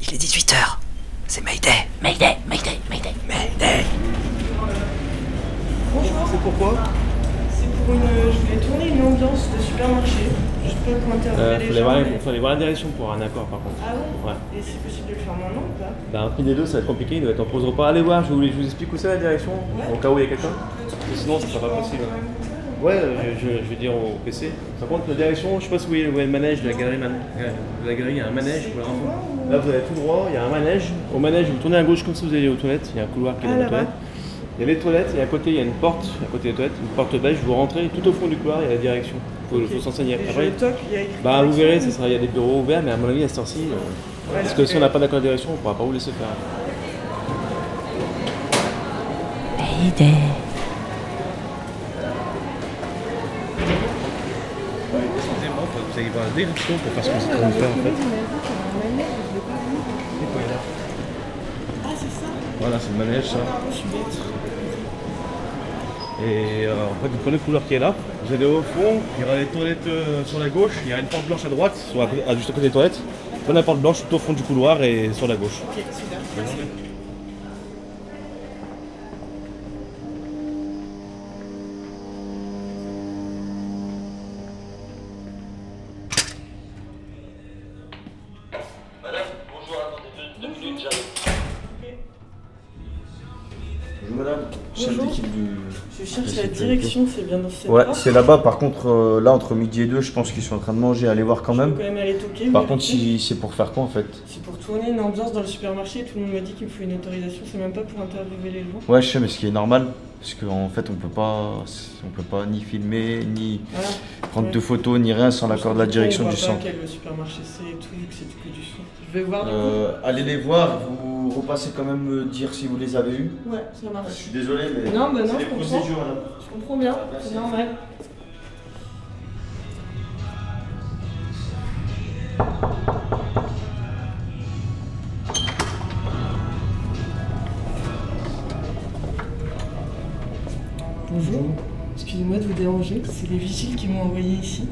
Il est 18h. C'est Mayday. Mayday, Mayday, Mayday. Mayday. Bonjour. C'est pourquoi C'est pour une. Je voulais tourner une ambiance de supermarché. Je pas comment interviewer euh, les gens. voir, mais- fallait voir la direction pour un accord par contre. Ah bon Ouais. Et c'est possible de le faire maintenant ou pas Bah, un prix des deux, ça va être compliqué, il doit être en pause repas. Allez voir, je vous, je vous explique où c'est la direction, Ouais. au cas où il y a quelqu'un. Sinon, ça sera pas possible. Ouais, euh, je, je- je vais dire au PC. Par contre, la direction, je sais pas si vous voyez, vous voyez le manège de la galerie. Man- de la galerie, il y a un manège pour les enfants. Là, vous allez tout droit, il y a un manège. Au manège, vous tournez à gauche comme si vous alliez aux toilettes. Il y a un couloir qui est Ah, dans les toilettes. Il y a les toilettes et à côté, il y a une porte, à côté des toilettes, une porte beige. Vous rentrez tout au fond du couloir, il y a la direction. Il faut, faut s'enseigner. Après, toque, il y a écrit bah, vous verrez, ça sera, il y a des bureaux ouverts, mais à mon avis, à cette heure-ci, euh, parce que si on n'a pas d'accord de direction, on ne pourra pas vous laisser faire. Mayday. Vous allez voir la direction pour faire ce que c'est qu'on faire en fait. Ah, c'est ça Voilà, c'est le manège ça. Et euh, en fait, vous prenez le couloir qui est là, vous allez au fond, il y aura les toilettes euh, sur la gauche, il y a une porte blanche à droite, soit à juste à côté des toilettes. Prenez la porte blanche tout au fond du couloir et sur la gauche. Ok, super. Merci. C'est bien dans cette Ouais, c'est là-bas. Par contre, euh, là, entre midi et deux, je pense qu'ils sont en train de manger. Allez voir quand même. quand même aller toquer. Par contre, si c'est pour faire quoi en fait C'est pour tourner une ambiance dans le supermarché, tout le monde me dit qu'il me faut une autorisation, c'est même pas pour interviewer les gens. Ouais, je sais, mais ce qui est normal, parce qu'en fait, on peut pas, on peut pas ni filmer, ni Voilà. prendre Ouais. de photos, ni rien sans l'accord de la Du coup, direction on du centre. pas quel supermarché c'est et tout, vu que c'est que du son. Je vais voir du Euh, allez les voir. Vous repassez quand même me dire si vous les avez eus. coup. Ouais, ça Je marche. suis désolé, mais Non, bah non, je comprends. Je comprends bien, c'est normal. De c'est les vigiles qui m'ont envoyé ici.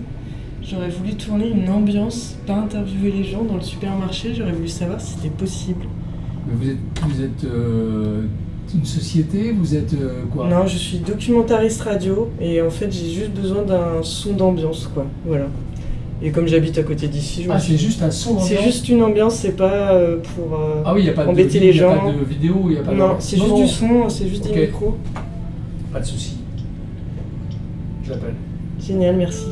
J'aurais voulu tourner une ambiance, pas interviewer les gens dans le supermarché, j'aurais voulu savoir si c'était possible. Mais vous êtes, vous êtes euh, une société, vous êtes euh, quoi? Non, je suis documentariste radio et en fait j'ai juste besoin d'un son d'ambiance quoi, voilà. Et comme j'habite à côté d'ici, je Ah, c'est juste un son C'est juste une ambiance, c'est pas euh, pour. euh, Ah oui, il n'y a pas de embêter vi- les y a pas gens. de vidéo, il n'y a pas de... non, c'est juste non, du son, c'est juste des micros. Pas de souci. Je l'appelle. Génial, merci.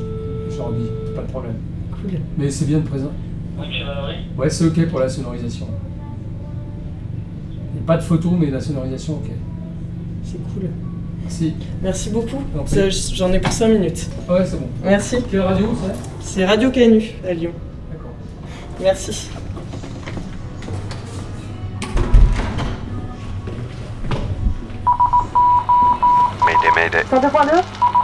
Je leur dis, pas de problème. Cool. Mais c'est bien de présent. Ouais, c'est ok pour la sonorisation. Et pas de photo, mais la sonorisation, ok. C'est cool. Si. Merci beaucoup. J'en ai pour 5 minutes. Ouais, c'est bon. Merci. Quelle radio, c'est C'est Radio Canu à Lyon. D'accord. Merci. Mayday, mayday. 102.2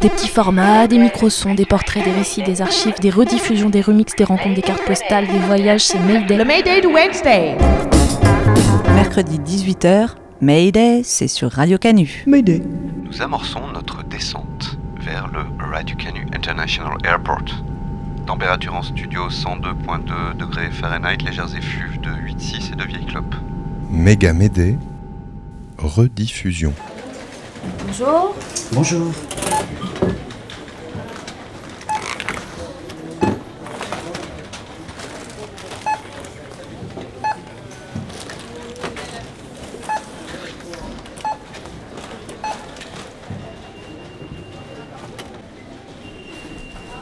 Des petits formats, des micro-sons, des portraits, des récits, des archives, des rediffusions, des remixes, des rencontres, des cartes postales, des voyages, c'est Mayday. Le Mayday de Wednesday. Mercredi 18h, Mayday, c'est sur Radio Canu. Mayday. Nous amorçons notre descente vers le Radio Canu International Airport. Température en studio 102.2 degrés Fahrenheit, légères effluves de 8,6 et de vieilles clopes. Méga Médé, rediffusion. Bonjour. Bonjour.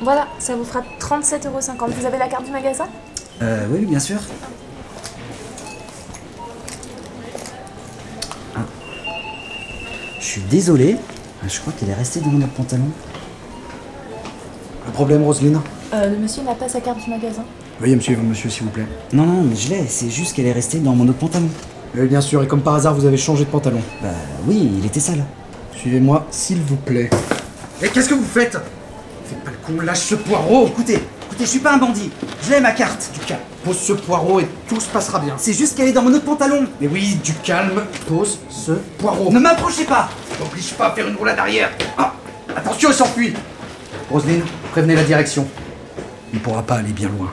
Voilà, ça vous fera 37,50€. Vous avez la carte du magasin? Euh, oui, bien sûr. Ah. Je suis désolé, je crois qu'elle est restée dans notre pantalon. Un problème, Roselyne? Euh, Le monsieur n'a pas sa carte du magasin. Veuillez me suivre, monsieur, s'il vous plaît. Non, non, mais je l'ai, c'est juste qu'elle est restée dans mon autre pantalon. Oui, bien sûr, et comme par hasard, vous avez changé de pantalon. Bah oui, il était sale. Suivez-moi, s'il vous plaît. Et qu'est-ce que vous faites? Faites pas le con, lâche ce poireau Écoutez, écoutez, je suis pas un bandit. J'ai ma carte. Du calme. Pose ce poireau et tout se passera bien. C'est juste qu'elle est dans mon autre pantalon. Mais oui, du calme. Pose ce poireau. Ne m'approchez pas T'oblige pas à faire une roulade arrière. Ah, attention, il s'enfuit. Roselyne, prévenez la direction. Il pourra pas aller bien loin.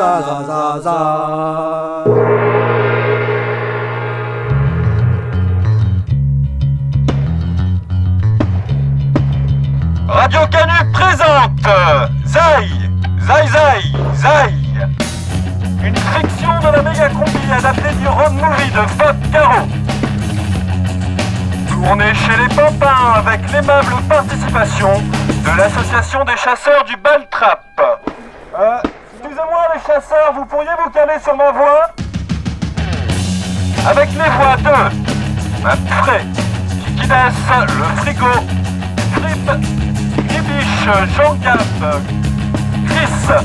Radio Canu présente Zai, Zai Zai, Zai. Une friction de la méga combi adaptée du road movie de Bob Caro. Tournée chez les Pimpins avec l'aimable participation de l'association des chasseurs du Baltrap. Euh, les chasseurs, vous pourriez vous caler sur ma voix Avec les voix de Mapré, Kikidas, le frigo, Trip, Gribiche, Jean Gap, Chris,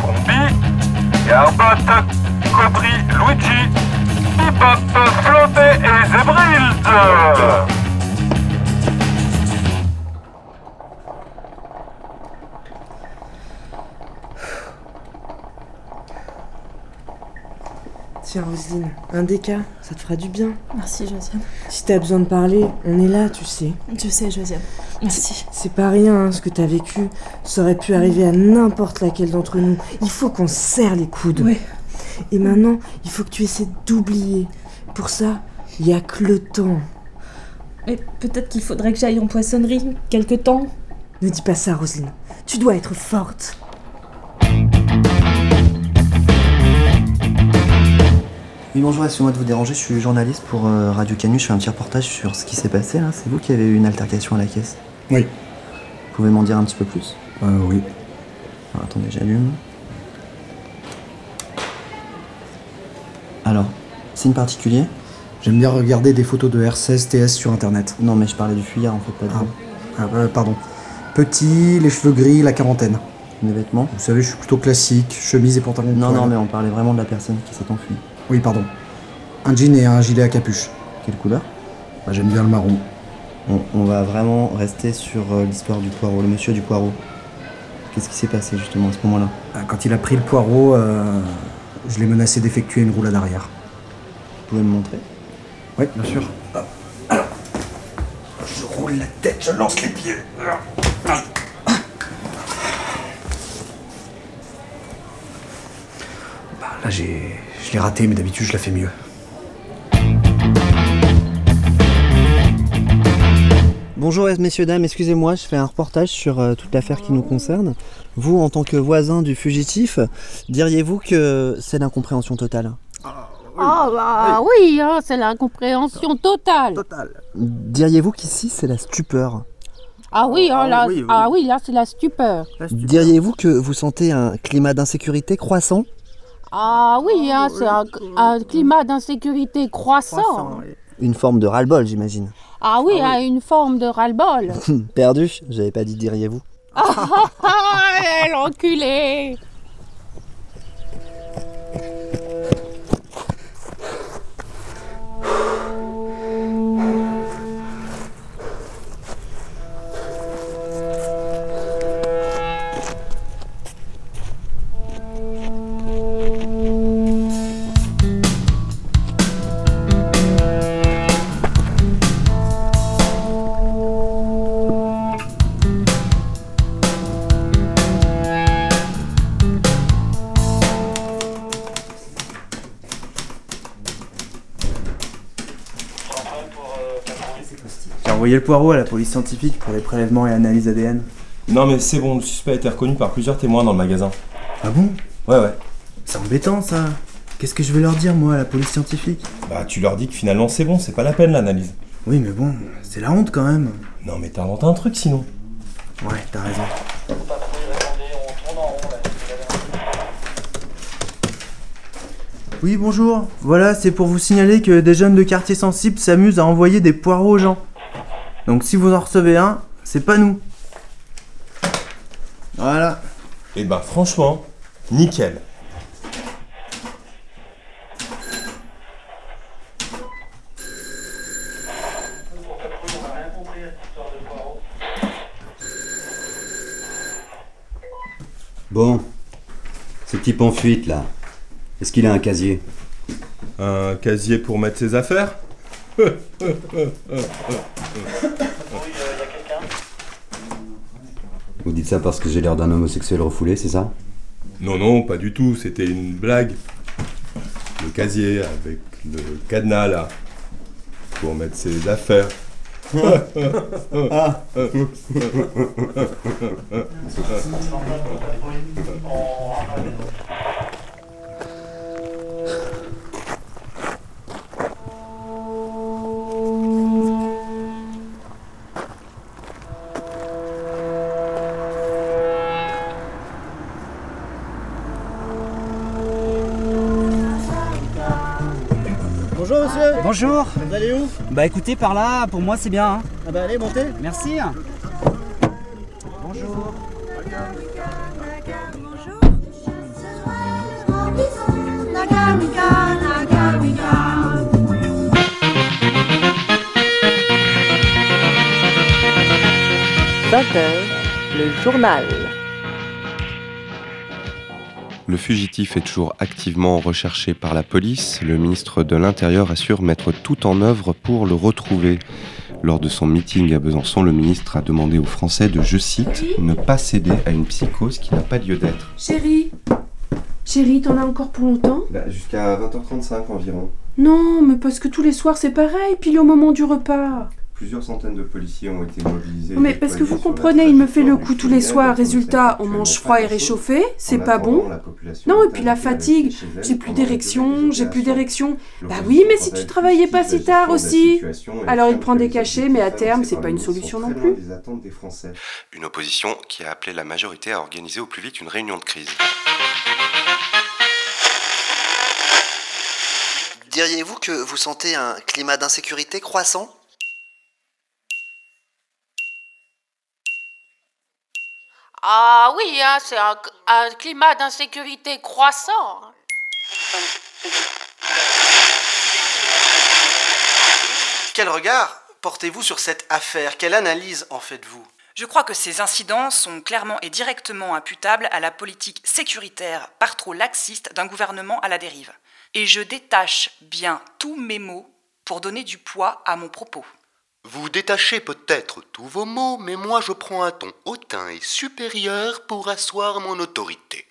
Combi, Garbot, Cobry, Luigi, Bebop, Flopé et Zebrild. Tiens, Roselyne, un déca, ça te fera du bien. Merci, Josiane. Si t'as besoin de parler, on est là, tu sais. Je sais, Josiane. Merci. C'est pas rien hein, ce que t'as vécu. Ça aurait pu arriver à n'importe laquelle d'entre nous. Il faut qu'on se serre les coudes. Oui. Et maintenant, il faut que tu essaies d'oublier. Pour ça, il y a que le temps. Mais peut-être qu'il faudrait que j'aille en poissonnerie quelque temps. Ne dis pas ça, Roselyne. Tu dois être forte. Oui, bonjour, excusez-moi de vous déranger, je suis journaliste pour euh, Radio Canu, je fais un petit reportage sur ce qui s'est passé là. C'est vous qui avez eu une altercation à la caisse? Oui. Vous pouvez m'en dire un petit peu plus? Euh, oui. Alors, attendez, j'allume. Alors, signe particulier J'aime bien regarder des photos de R16 TS sur internet. Non, mais je parlais du fuyard en fait, pas de vous. Ah, euh, pardon. Petit, les cheveux gris, la quarantaine. Les vêtements? Vous savez, je suis plutôt classique, chemise et pantalon Non, non, mais on parlait vraiment de la personne qui s'est enfuie. Oui, pardon. Un jean et un gilet à capuche. Quelle couleur? Bah, J'aime bien le marron. on, on va vraiment rester sur euh, l'histoire du poireau, le monsieur du poireau. Qu'est-ce qui s'est passé justement à ce moment-là? Ah, Quand il a pris le poireau, euh, je l'ai menacé d'effectuer une roulade arrière. Vous pouvez me montrer? Oui, bien sûr. Alors, je roule la tête, je lance les pieds. Bah, là, j'ai, l'ai raté, mais d'habitude, je la fais mieux. Bonjour messieurs, dames, excusez-moi, je fais un reportage sur euh, toute l'affaire qui nous concerne. Vous, en tant que voisin du fugitif, diriez-vous que c'est l'incompréhension totale? Ah bah oui, hein, c'est l'incompréhension totale. Diriez-vous qu'ici c'est la stupeur? Ah oui, hein, là, oui, oui. ah oui, là c'est la stupeur. Diriez-vous que vous sentez un climat d'insécurité croissant? Ah oui, hein, c'est un, un climat d'insécurité croissant. Une forme de ras-le-bol, j'imagine. Ah oui, hein, une forme de ras-le-bol. Perdu J'avais pas dit diriez-vous. Ah ah ah, l'enculé envoyé le poireau à la police scientifique pour les prélèvements et analyses ADN. Non mais c'est bon, le suspect a été reconnu par plusieurs témoins dans le magasin. Ah bon? Ouais ouais. C'est embêtant ça. Qu'est-ce que je vais leur dire moi à la police scientifique? Bah tu leur dis que finalement c'est bon, c'est pas la peine l'analyse. Oui mais bon, c'est la honte quand même. Non mais t'as inventé un truc sinon. Ouais, t'as raison. Oui, bonjour. Voilà, c'est pour vous signaler que des jeunes de quartier sensible s'amusent à envoyer des poireaux aux gens. Donc si vous en recevez un, c'est pas nous. Voilà. Et bah franchement, nickel. Bon. Ce type en fuite là. Est-ce qu'il a un casier? Un casier pour mettre ses affaires? Vous dites ça parce que j'ai l'air d'un homosexuel refoulé, c'est ça? Non, non, pas du tout, c'était une blague. Le casier avec le cadenas là. Pour mettre ses affaires. Ah. Bonjour Bonjour Vous allez où? Bah écoutez, par là, pour moi c'est bien. hein. Ah bah allez, montez Merci. Bonjour. le journal. Le fugitif est toujours activement recherché par la police. Le ministre de l'Intérieur assure mettre tout en œuvre pour le retrouver. Lors de son meeting à Besançon, le ministre a demandé aux Français de, je cite, ne pas céder à une psychose qui n'a pas lieu d'être. Chérie Chérie, t'en as encore pour longtemps? Bah, Jusqu'à 20h35 environ. Non, mais parce que tous les soirs c'est pareil, pile au moment du repas. Plusieurs centaines de policiers ont été mobilisés. Mais parce que vous comprenez, il me fait le coup tous les soirs. Résultat, on mange froid et réchauffé, c'est pas bon. Non, et puis la fatigue, j'ai plus d'érection, j'ai plus d'érection. Bah oui, mais si tu travaillais pas si tard aussi. Alors il prend des cachets, mais à terme, c'est pas une solution non plus. Une opposition qui a appelé la majorité à organiser au plus vite une réunion de crise. Diriez-vous que vous sentez un climat d'insécurité croissant? Ah oui, hein, c'est un, un climat d'insécurité croissant. Quel regard portez-vous sur cette affaire? Quelle analyse en faites-vous? Je crois que ces incidents sont clairement et directement imputables à la politique sécuritaire par trop laxiste d'un gouvernement à la dérive. Et je détache bien tous mes mots pour donner du poids à mon propos. Vous détachez peut-être tous vos mots, mais moi je prends un ton hautain et supérieur pour asseoir mon autorité.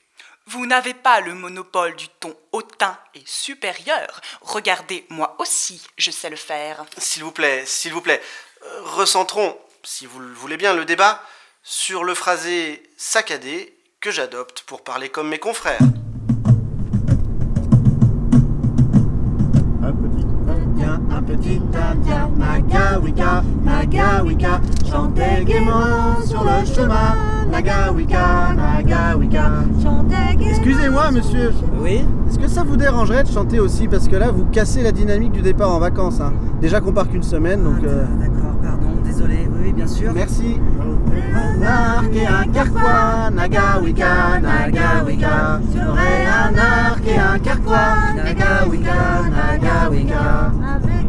Vous n'avez pas le monopole du ton hautain et supérieur. Regardez, moi aussi, je sais le faire. S'il vous plaît, s'il vous plaît, euh, recentrons, si vous le voulez bien, le débat sur le phrasé saccadé que j'adopte pour parler comme mes confrères. Un petit indien, Nagawika, Nagawika, chantait gaiement sur le chemin. Nagawika, Nagawika, chantait gaiement. Excusez-moi, monsieur. Oui Est-ce que ça vous dérangerait de chanter aussi? Parce que là, vous cassez la dynamique du départ en vacances. hein. Déjà qu'on part qu'une semaine, donc. euh, D'accord, pardon, désolé. Oui, oui, bien sûr. Merci. Un arc et un carquois, Nagawika, Nagawika. J'aurais un arc et un carquois, Nagawika, Nagawika. Avec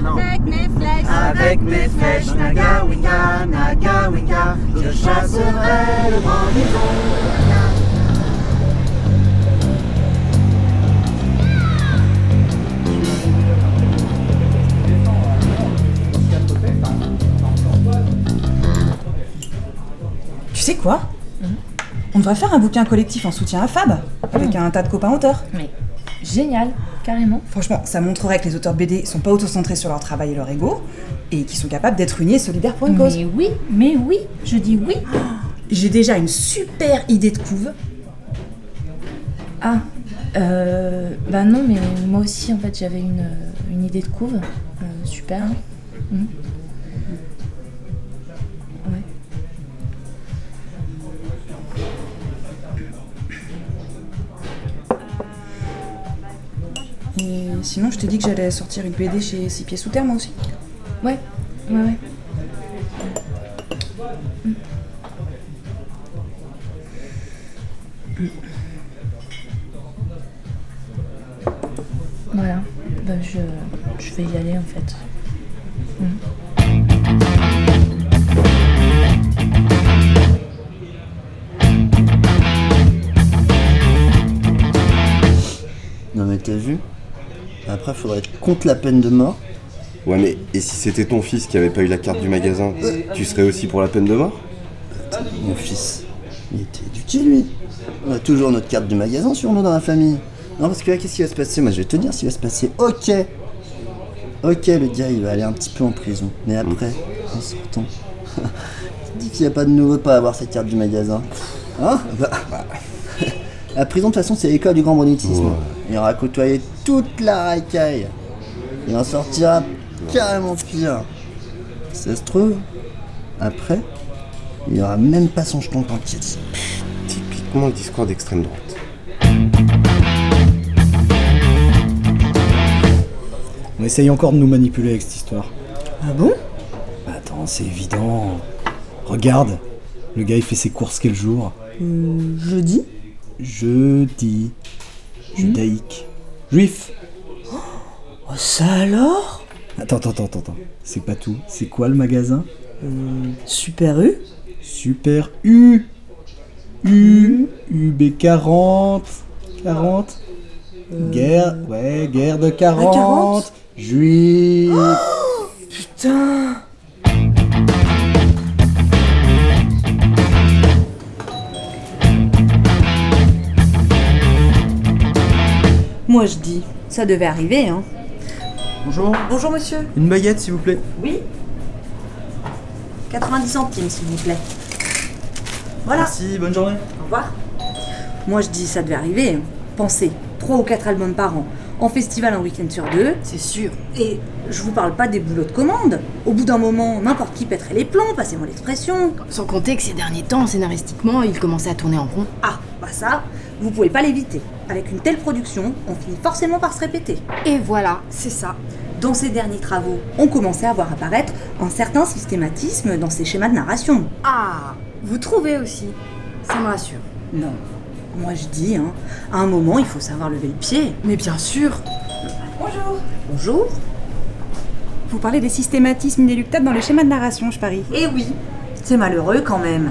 mes flèches, avec mes flèches, Nagawika, Nagawika, je chasserai le grand bison. Tu sais quoi? On devrait faire un bouquin collectif en soutien à Fab, avec un tas de copains auteurs. Mais génial, carrément. Franchement, ça montrerait que les auteurs BD sont pas autocentrés sur leur travail et leur ego, et qu'ils sont capables d'être unis et solidaires pour une cause. Mais oui, mais oui, je dis oui. J'ai déjà une super idée de couve. Ah, euh, bah non, mais moi aussi, en fait, j'avais une, euh, une idée de couve. Euh, super. Mhm. Sinon, je t'ai dit que j'allais sortir une BD chez Six Pieds Sous Terre, moi aussi. Ouais, ouais, ouais. Mm. Voilà, bah, je, je vais y aller en fait. Mm. Après, faudrait être contre la peine de mort. Ouais, mais et si c'était ton fils qui avait pas eu la carte du magasin, tu serais aussi pour la peine de mort? Mon fils, il était éduqué lui. On a toujours notre carte du magasin sur nous dans la famille. Non, parce que là, qu'est-ce qui va se passer? Moi, je vais te dire ce qui va se passer. Ok Ok, le gars, il va aller un petit peu en prison. Mais après, en sortant, il dit qu'il n'y a pas de nouveau pas à avoir cette carte du magasin. Hein? Bah, bah. La prison, de toute façon, c'est l'école du grand banditisme. Ouais. Il aura côtoyé toute la racaille. Il en sortira carrément pire. Ça se trouve, après, il n'y aura même pas son jeton t'inquiète. Typiquement le discours d'extrême droite. On essaye encore de nous manipuler avec cette histoire. Ah bon? Attends, c'est évident. Regarde, le gars il fait ses courses quel jour? Euh, Jeudi Jeudi. Judaïque. Juif. Oh, ça alors? Attends, attends, attends, attends. C'est pas tout. C'est quoi le magasin? Euh, Super U? Super U. U. UB40. 40. Guerre. Ouais, guerre de 40. 40. Juif. Putain Moi je dis, ça devait arriver, hein. Bonjour. Bonjour monsieur. Une baguette, s'il vous plaît. Oui 90 centimes s'il vous plaît. Voilà. Merci, bonne journée. Au revoir. Moi je dis, ça devait arriver. hein. Pensez, 3 ou 4 albums par an. En festival un week-end sur deux. C'est sûr. Et je vous parle pas des boulots de commande. Au bout d'un moment, n'importe qui pèterait les plombs, passez-moi l'expression. Sans compter que ces derniers temps, scénaristiquement, il commençait à tourner en rond. Ah, bah ça, vous pouvez pas l'éviter. Avec une telle production, on finit forcément par se répéter. Et voilà, c'est ça. Dans ces derniers travaux, on commençait à voir apparaître un certain systématisme dans ces schémas de narration. Ah, vous trouvez aussi Ça me rassure. Non. Moi je dis, hein, à un moment, il faut savoir lever le pied. Mais bien sûr Bonjour Bonjour Vous parlez des systématismes inéluctables dans les schémas de narration, je parie. Eh oui, c'est malheureux quand même.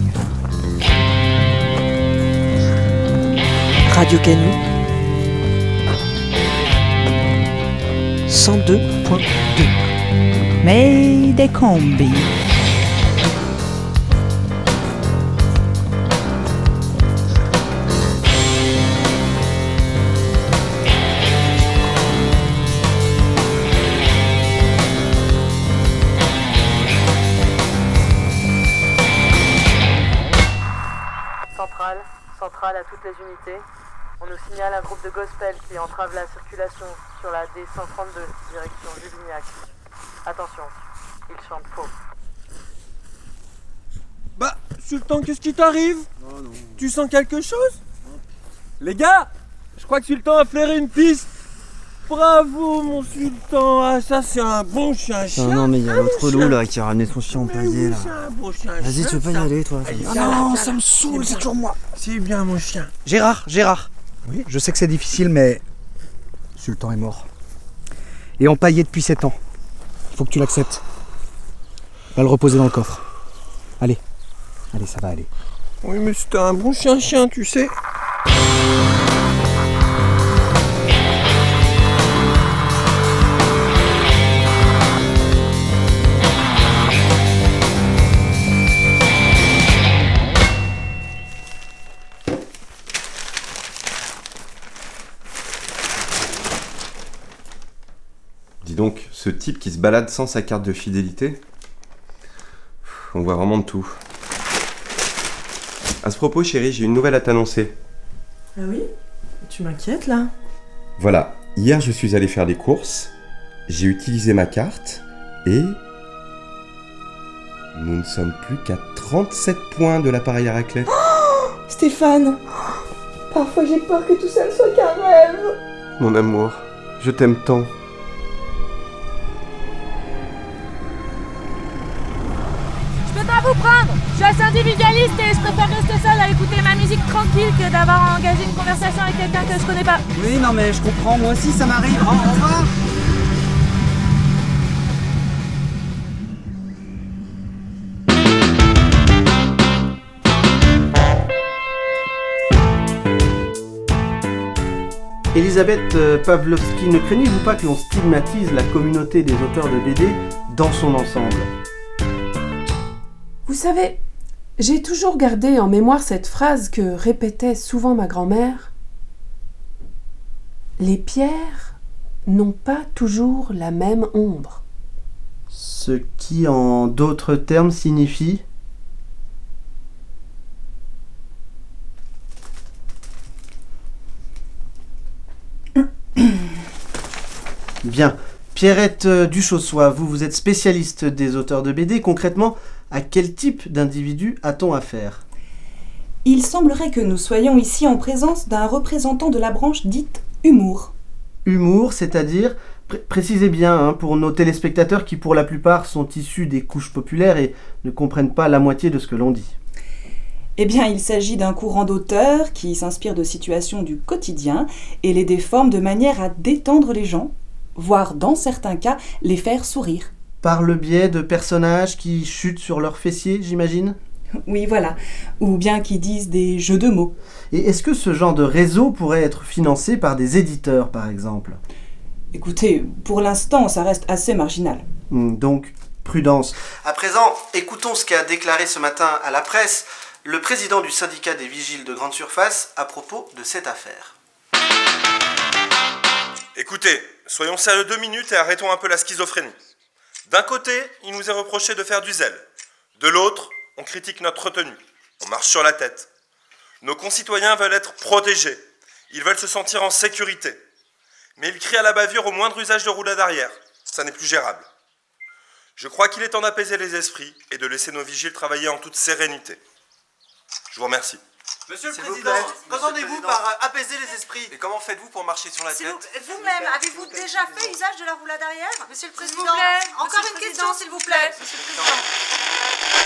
Radio Canu. 102.2. Mayday Combi. Centrale, centrale à toutes les unités. On nous signale un groupe de gospel qui entrave la circulation sur la D132, direction Juvignac. Attention, ils chantent faux. Bah, Sultan, qu'est-ce qui t'arrive? Tu sens quelque chose? Les gars, je crois que Sultan a flairé une piste. Bravo, mon Sultan. Ah, ça, c'est un bon chien. Ah non, mais il y a l'autre loup là qui a ramené son chien empaillé là. bon chien. Vas-y, tu veux pas y aller toi Ah non, ça me saoule, c'est toujours moi. C'est bien, mon chien. Gérard, Gérard. Oui, je sais que c'est difficile, mais Sultan est mort. Et empaillé depuis 7 ans. Faut que tu l'acceptes. Va le reposer dans le coffre. Allez, allez, ça va aller. Oui, mais c'était un bon chien-chien, tu sais. Donc, ce type qui se balade sans sa carte de fidélité, on voit vraiment de tout. À ce propos, chérie, j'ai une nouvelle à t'annoncer. Ah oui? Tu m'inquiètes là? Voilà, hier je suis allé faire des courses, j'ai utilisé ma carte et. Nous ne sommes plus qu'à 37 points de l'appareil à raclette. Stéphane Parfois j'ai peur que tout ça ne soit qu'un rêve Mon amour, je t'aime tant. Vous prendre Je suis assez individualiste et je préfère rester seule à écouter ma musique tranquille que d'avoir engagé une conversation avec quelqu'un que je connais pas. Oui, non, mais je comprends, moi aussi ça m'arrive. Au revoir Elisabeth euh, Pavlovski, ne craignez-vous pas que l'on stigmatise la communauté des auteurs de BD dans son ensemble? Vous savez, j'ai toujours gardé en mémoire cette phrase que répétait souvent ma grand-mère. Les pierres n'ont pas toujours la même ombre. Ce qui, en d'autres termes, signifie Bien. Pierrette Duchossois, vous, vous êtes spécialiste des auteurs de BD. Concrètement, à quel type d'individu a-t-on affaire? Il semblerait que nous soyons ici en présence d'un représentant de la branche dite humour. Humour, c'est-à-dire, pré- précisez bien hein, pour nos téléspectateurs qui pour la plupart sont issus des couches populaires et ne comprennent pas la moitié de ce que l'on dit. Eh bien, il s'agit d'un courant d'auteurs qui s'inspire de situations du quotidien et les déforme de manière à détendre les gens, voire dans certains cas les faire sourire. Par le biais de personnages qui chutent sur leurs fessiers, j'imagine Oui, voilà. Ou bien qui disent des jeux de mots. Et est-ce que ce genre de réseau pourrait être financé par des éditeurs, par exemple? Écoutez, pour l'instant, ça reste assez marginal. Hmm, Donc, prudence. À présent, écoutons ce qu'a déclaré ce matin à la presse le président du syndicat des vigiles de grande surface à propos de cette affaire. Écoutez, soyons sérieux deux minutes et arrêtons un peu la schizophrénie. D'un côté, il nous est reproché de faire du zèle. De l'autre, on critique notre retenue. On marche sur la tête. Nos concitoyens veulent être protégés. Ils veulent se sentir en sécurité. Mais ils crient à la bavure au moindre usage de roulade arrière. Ça n'est plus gérable. Je crois qu'il est temps d'apaiser les esprits et de laisser nos vigiles travailler en toute sérénité. Je vous remercie. Monsieur le S'il vous Président, plaît, qu'entendez-vous Monsieur le par euh, apaiser les esprits Et comment faites-vous pour marcher sur la S'il tête vous- Vous-même, avez-vous déjà fait usage de la roulade arrière Monsieur le Président, vous plaît, encore Monsieur une question, s'il vous plaît. Monsieur le Président.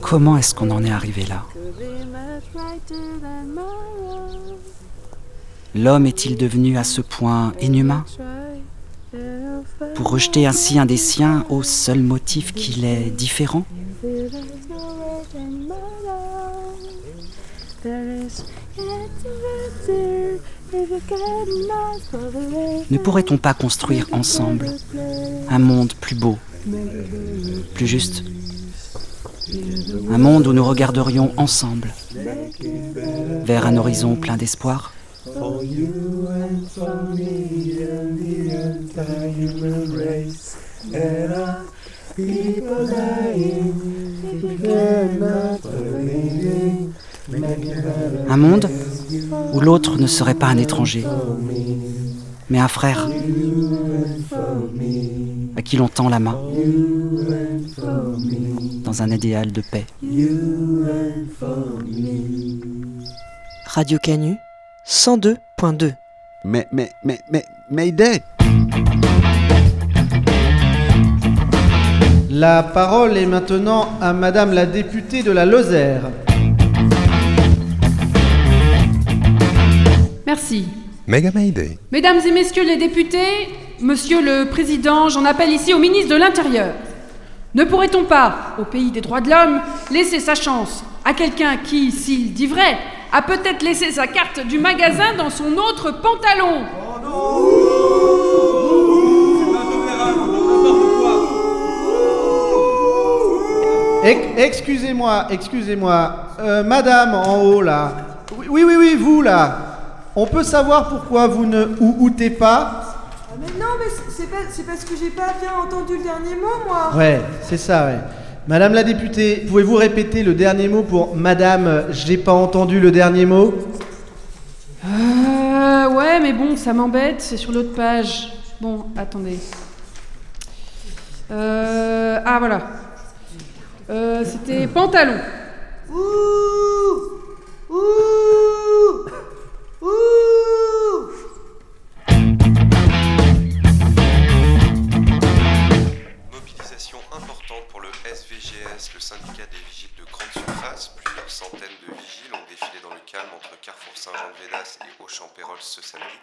Comment est-ce qu'on en est arrivé là L'homme est-il devenu à ce point inhumain Pour rejeter ainsi un des siens au seul motif qu'il est différent. Ne pourrait-on pas construire ensemble un monde plus beau, plus juste? Un monde où nous regarderions ensemble vers un horizon plein d'espoir? For you and for me and the entire human race. And our people dying, we cannot believe. Make it better. Un monde où l'autre ne serait pas un étranger, mais un frère à qui l'on tend la main dans un idéal de paix. Radio Canu 102.2. Mais, mais, mais, mais, Mayday La parole est maintenant à Madame la députée de la Lozère. Merci. Méga Mayday. Mesdames et messieurs les députés, monsieur le président, j'en appelle ici au ministre de l'Intérieur. Ne pourrait-on pas, au pays des droits de l'homme, laisser sa chance à quelqu'un qui, s'il dit vrai, a peut-être laissé sa carte du magasin dans son autre pantalon Ex- excusez-moi, excusez-moi. Euh, madame en haut là. Oui, oui, oui, oui, vous là. On peut savoir pourquoi vous ne ou outez pas? Ah, mais non, mais c'est- c'est pas- c'est parce que j'ai pas bien entendu le dernier mot, moi. Ouais, c'est ça, ouais. Madame la députée, pouvez-vous répéter le dernier mot pour Madame, j'ai pas entendu le dernier mot? Euh, ouais, mais bon, ça m'embête, c'est sur l'autre page. Bon, attendez. Euh, ah, voilà. Euh, c'était pantalon. Ouh Ouh Ouh syndicat des vigiles de grande surface. Plusieurs centaines de vigiles ont défilé dans le calme entre Carrefour Saint-Jean-de-Védas et Auchamp-Pérols ce samedi.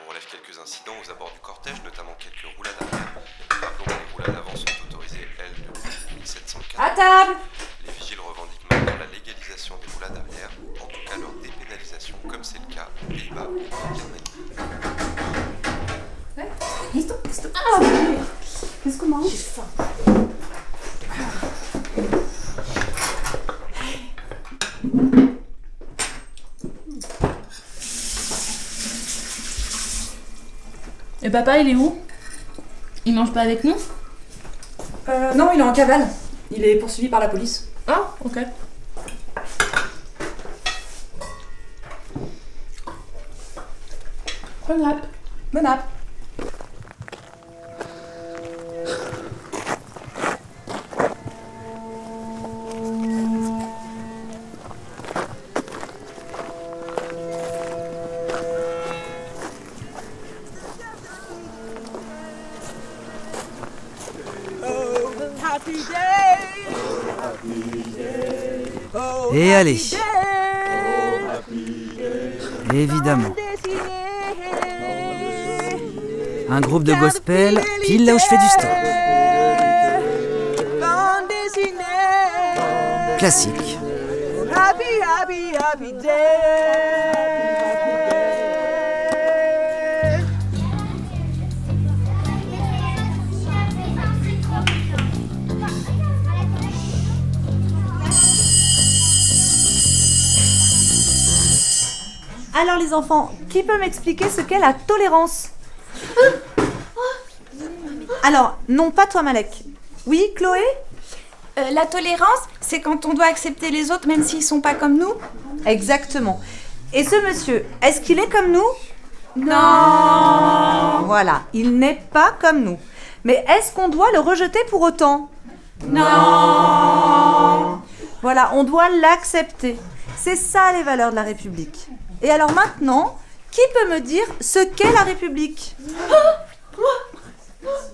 On relève quelques incidents aux abords du cortège, notamment quelques roulades arrière. Rappelons que les roulades avant sont autorisées, elles, depuis 1704. À table Les vigiles revendiquent maintenant la légalisation des roulades arrière, en tout cas leur dépénalisation, comme c'est le cas aux Pays-Bas ou en Birmanie. Ah, Qu'est-ce qu'on mange? J'ai faim. Et papa, il est où? Il mange pas avec nous? Euh, non, il est en cavale. Il est poursuivi par la police. Ah, ok. Bon app. Bon app. Et allez. Évidemment. Un groupe de gospel, pile là où je fais du stop. Classique. Alors les enfants, qui peut m'expliquer ce qu'est la tolérance Alors, non pas toi Malek. Oui, Chloé Euh, la tolérance, c'est quand on doit accepter les autres même s'ils sont pas comme nous Exactement. Et ce monsieur, est-ce qu'il est comme nous Non. Voilà, il n'est pas comme nous. Mais est-ce qu'on doit le rejeter pour autant Non. Voilà, on doit l'accepter. C'est ça les valeurs de la République. Et alors maintenant, qui peut me dire ce qu'est la République?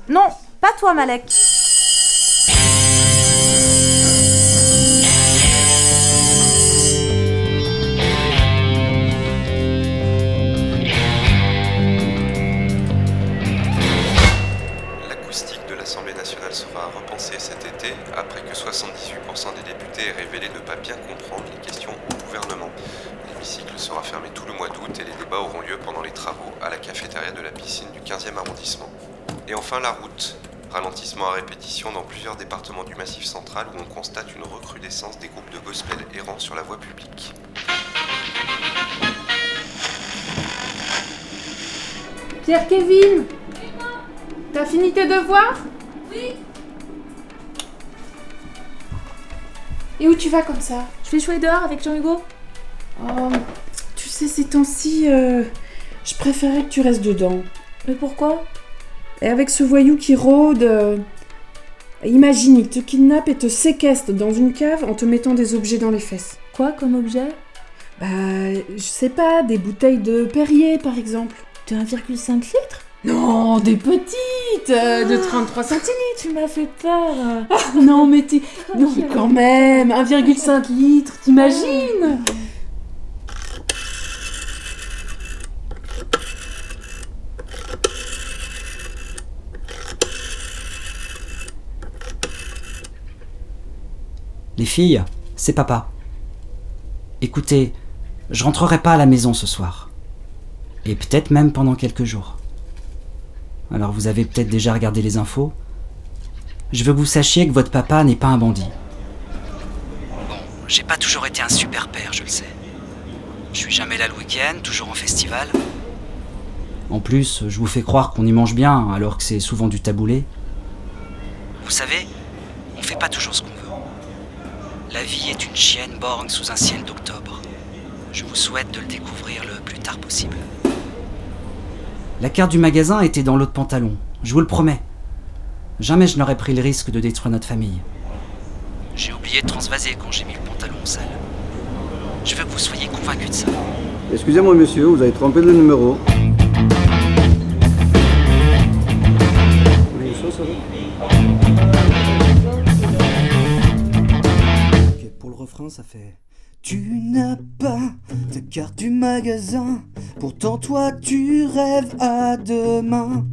Non, pas toi Malek. L'acoustique de l'Assemblée nationale sera repensée cet été après que 78% des députés aient révélé ne pas bien comprendre les questions au gouvernement. Sera fermé tout le mois d'août et les débats auront lieu pendant les travaux à la cafétéria de la piscine du 15e arrondissement. Et enfin la route. Ralentissement à répétition dans plusieurs départements du Massif central où on constate une recrudescence des groupes de gospel errants sur la voie publique. Pierre-Kévin T'as fini tes devoirs? Oui. Et où tu vas comme ça? Je vais jouer dehors avec Jean-Hugo. Oh, sais, ces temps-ci, euh, je préférais que tu restes dedans. Mais pourquoi? Et avec ce voyou qui rôde. euh, Imagine, il te kidnappe et te séquestre dans une cave en te mettant des objets dans les fesses. Quoi comme objet? Bah, je sais pas, des bouteilles de Perrier par exemple. De 1,5 litres? Non, des petites euh, De 33 centilitres Tu m'as fait peur. Non, mais t'es. Non, quand même 1,5 litre, t'imagines? Les filles, c'est papa. Écoutez, je rentrerai pas à la maison ce soir. Et peut-être même pendant quelques jours. Alors vous avez peut-être déjà regardé les infos. Je veux que vous sachiez que votre papa n'est pas un bandit. j'ai pas toujours été un super père, je le sais. Je suis jamais là le week-end, toujours en festival. En plus, je vous fais croire qu'on y mange bien, alors que c'est souvent du taboulé. Vous savez, on fait pas toujours ce qu'on veut. La vie est une chienne borgne sous un ciel d'octobre. Je vous souhaite de le découvrir le plus tard possible. La carte du magasin était dans l'autre pantalon, je vous le promets. Jamais je n'aurais pris le risque de détruire notre famille. J'ai oublié de transvaser quand j'ai mis le pantalon en salle. Je veux que vous soyez convaincu de ça. Excusez-moi monsieur, vous avez trompé le numéro. Ça fait. Tu n'as pas ta carte du magasin, pourtant toi tu rêves à demain.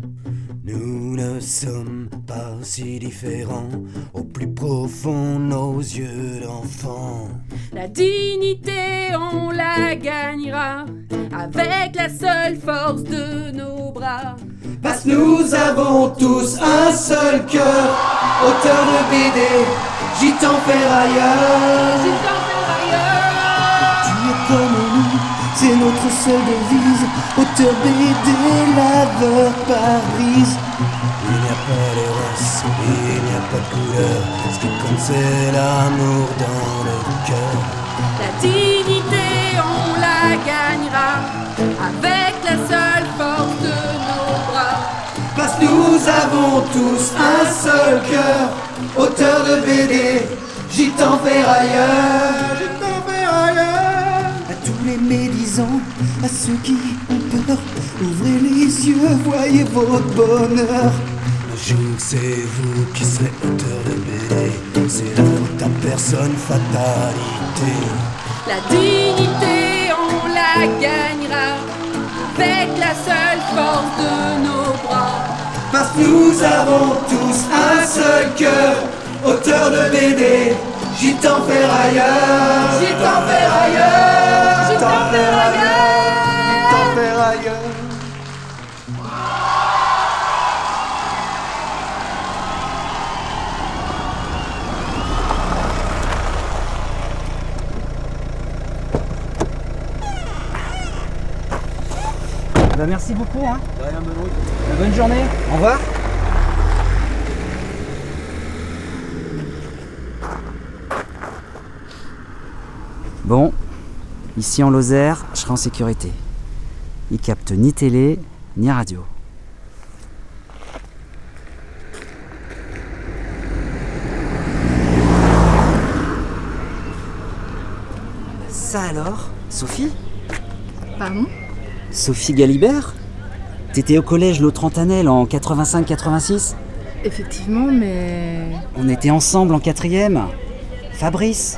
Nous ne sommes pas si différents, au plus profond nos yeux d'enfant. La dignité, on la gagnera avec la seule force de nos bras. Parce que nous avons tous un seul cœur, auteur de BD, gitan ferrailleur. Tu es comme nous, c'est notre seule devise, auteur BD, laveur Paris. Il n'y a pas de race, il n'y a pas de couleur, ce qui compte c'est l'amour dans le cœur. La dignité, on la gagnera avec avons tous un seul cœur, auteur de BD, gitan ferrailleur. Gitan ferrailleur. À tous les médisants, à ceux qui ont peur, ouvrez les yeux, voyez votre bonheur. Un jour c'est vous qui serez auteur de BD, c'est la faute à personne, fatalité. La dignité, on la gagnera avec la seule force de nos bras. Parce que nous avons tous un seul cœur, auteur de BD, gitan ferrailleur. Gitan ferrailleur. Gitan ferrailleur. Bah merci beaucoup, hein. Bonne journée. Au revoir. Bon, ici en Lozère, je serai en sécurité. Ils captent ni télé, ni radio. Ça alors Sophie? Pardon? Sophie Galibert? T'étais au collège l'autre Antanel en 85-86 Effectivement, mais. On était ensemble en quatrième. Fabrice?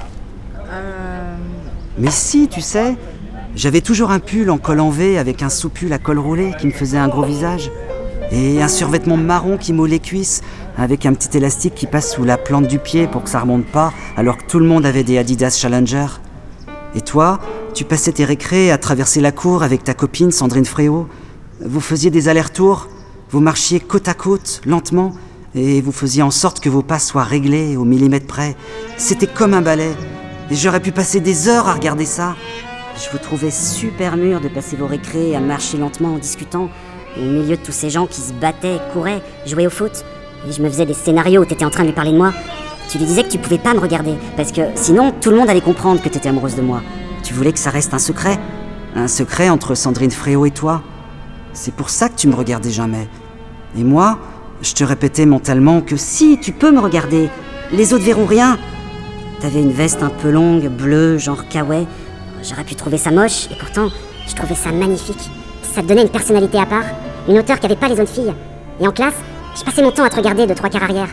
Euh. Mais si, tu sais, j'avais toujours un pull en col en V avec un sous-pull à col roulé qui me faisait un gros visage. Et un survêtement marron qui moule les cuisses, avec un petit élastique qui passe sous la plante du pied pour que ça remonte pas, alors que tout le monde avait des Adidas Challenger. Et toi, tu passais tes récrés à traverser la cour avec ta copine Sandrine Fréau. Vous faisiez des allers-retours, vous marchiez côte à côte, lentement, et vous faisiez en sorte que vos pas soient réglés au millimètre près. C'était comme un ballet. Et j'aurais pu passer des heures à regarder ça. Je vous trouvais super mûr de passer vos récrés à marcher lentement en discutant, au milieu de tous ces gens qui se battaient, couraient, jouaient au foot. Et je me faisais des scénarios où t'étais en train de lui parler de moi. Tu lui disais que tu pouvais pas me regarder, parce que sinon tout le monde allait comprendre que t'étais amoureuse de moi. Tu voulais que ça reste un secret Un secret entre Sandrine Fréau et toi C'est pour ça que tu me regardais jamais. Et moi, je te répétais mentalement que Si, tu peux me regarder. Les autres verront rien. T'avais une veste un peu longue, bleue, genre kawaii. J'aurais pu trouver ça moche, et pourtant, je trouvais ça magnifique. Ça te donnait une personnalité à part, une hauteur qu'avaient pas les autres filles. Et en classe, je passais mon temps à te regarder de trois quarts arrière.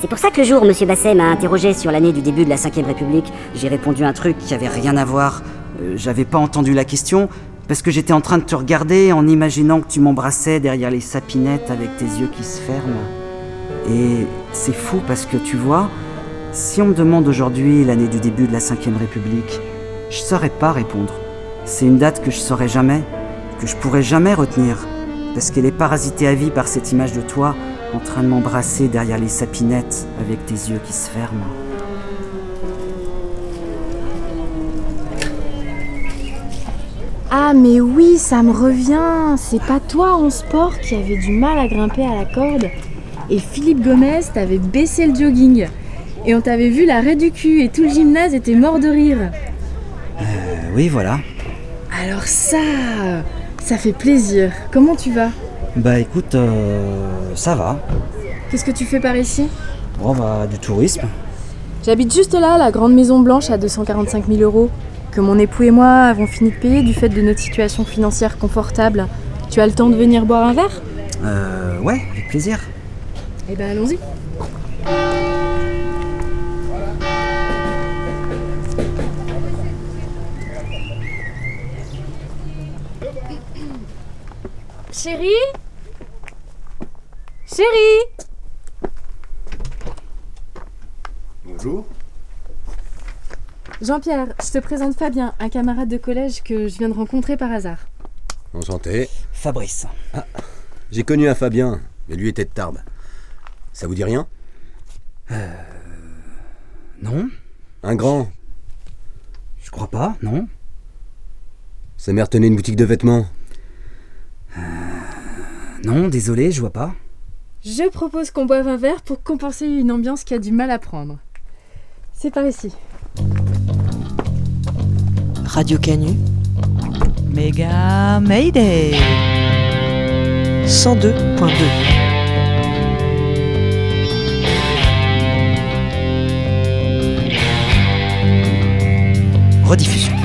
C'est pour ça que le jour où Monsieur Basset m'a interrogé sur l'année du début de la 5ème République, j'ai répondu un truc qui avait rien à voir. Euh, J'avais pas entendu la question parce que j'étais en train de te regarder en imaginant que tu m'embrassais derrière les sapinettes avec tes yeux qui se ferment. Et c'est fou parce que tu vois, si on me demande aujourd'hui l'année du début de la 5ème République, je saurais pas répondre. C'est une date que je saurais jamais, que je pourrais jamais retenir, parce qu'elle est parasitée à vie par cette image de toi en train de m'embrasser derrière les sapinettes avec tes yeux qui se ferment. Ah mais oui, ça me revient. C'est pas toi en sport qui avait du mal à grimper à la corde et Philippe Gomez t'avait baissé le jogging et on t'avait vu l'arrêt du cul et tout le gymnase était mort de rire. Euh, oui, voilà. Alors ça, ça fait plaisir. Comment tu vas? Bah écoute, euh, ça va. Qu'est-ce que tu fais par ici? Bon, bah, du tourisme. J'habite juste là, la grande maison blanche à 245 000 euros, que mon époux et moi avons fini de payer du fait de notre situation financière confortable. Tu as le temps de venir boire un verre? Euh, ouais, avec plaisir. Eh ben allons-y. Chérie? Chérie Bonjour. Jean-Pierre, je te présente Fabien, un camarade de collège que je viens de rencontrer par hasard. Enchanté. Fabrice. Ah, j'ai connu un Fabien, mais lui était de Tarbes. Ça vous dit rien? Euh. Non Un grand. Je crois pas, non Sa mère tenait une boutique de vêtements. Non, désolé, je vois pas. Je propose qu'on boive un verre pour compenser une ambiance qui a du mal à prendre. C'est par ici. Radio Canu. Méga Mayday 102.2 Rediffusion.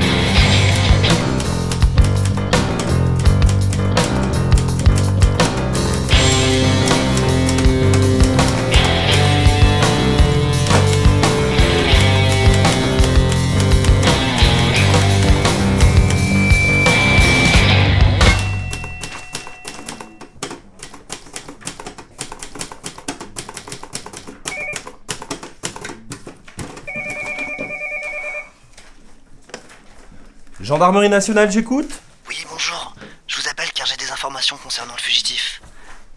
Gendarmerie nationale, j'écoute Oui, bonjour. Je vous appelle car j'ai des informations concernant le fugitif.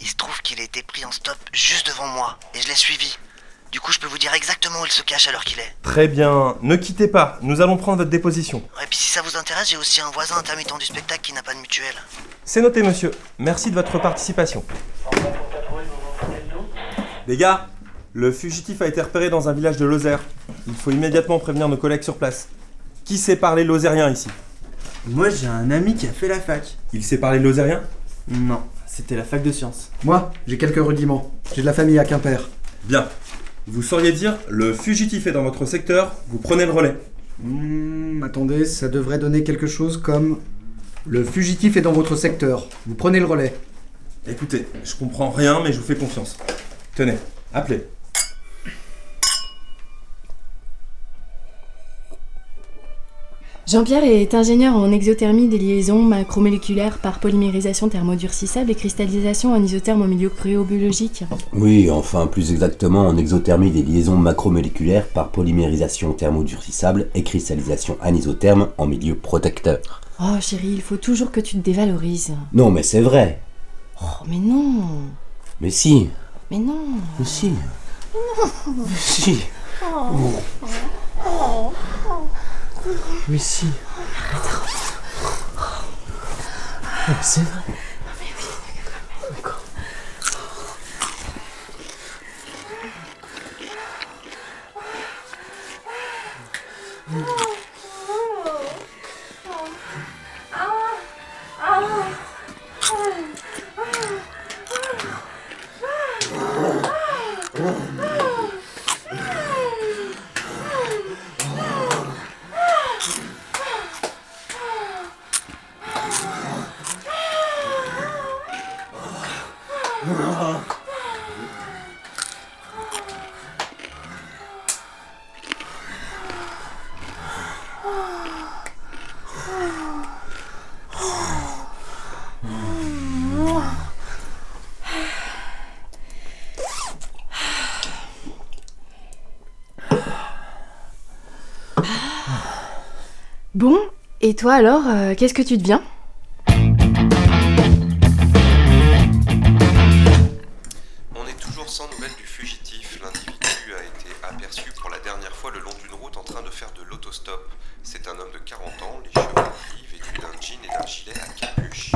Il se trouve qu'il a été pris en stop juste devant moi et je l'ai suivi. Du coup, je peux vous dire exactement où il se cache à l'heure qu'il est. Très bien, ne quittez pas, nous allons prendre votre déposition. Et puis si ça vous intéresse, j'ai aussi un voisin intermittent du spectacle qui n'a pas de mutuelle. C'est noté, monsieur. Merci de votre participation. Les gars, le fugitif a été repéré dans un village de Lozère. Il faut immédiatement prévenir nos collègues sur place. Qui sait parler lozérien ici? Moi, j'ai un ami qui a fait la fac. Il sait parler lozérien? Non, c'était la fac de sciences. Moi, j'ai quelques rudiments. J'ai de la famille à Quimper. Bien. Vous sauriez dire, le fugitif est dans votre secteur, vous prenez le relais. Hmm, attendez, ça devrait donner quelque chose comme Le fugitif est dans votre secteur. Vous prenez le relais. Écoutez, je comprends rien, mais je vous fais confiance. Tenez, appelez. Jean-Pierre est ingénieur en exothermie des liaisons macromoléculaires par polymérisation thermodurcissable et cristallisation en isotherme au milieu cryobiologique. Oui, enfin plus exactement en exothermie des liaisons macromoléculaires par polymérisation thermodurcissable et cristallisation anisotherme en milieu protecteur. Oh chérie, il faut toujours que tu te dévalorises. Non mais c'est vrai. Oh mais non Mais si. Mais non Mais si. Mais non Mais si. Oh. Oh. Mais si. C'est vrai. Et toi alors, euh, qu'est-ce que tu deviens On est toujours sans nouvelles du fugitif. L'individu a été aperçu pour la dernière fois le long d'une route en train de faire de l'autostop. C'est un homme de 40 ans, les cheveux gris, vêtu d'un jean et d'un gilet à capuche.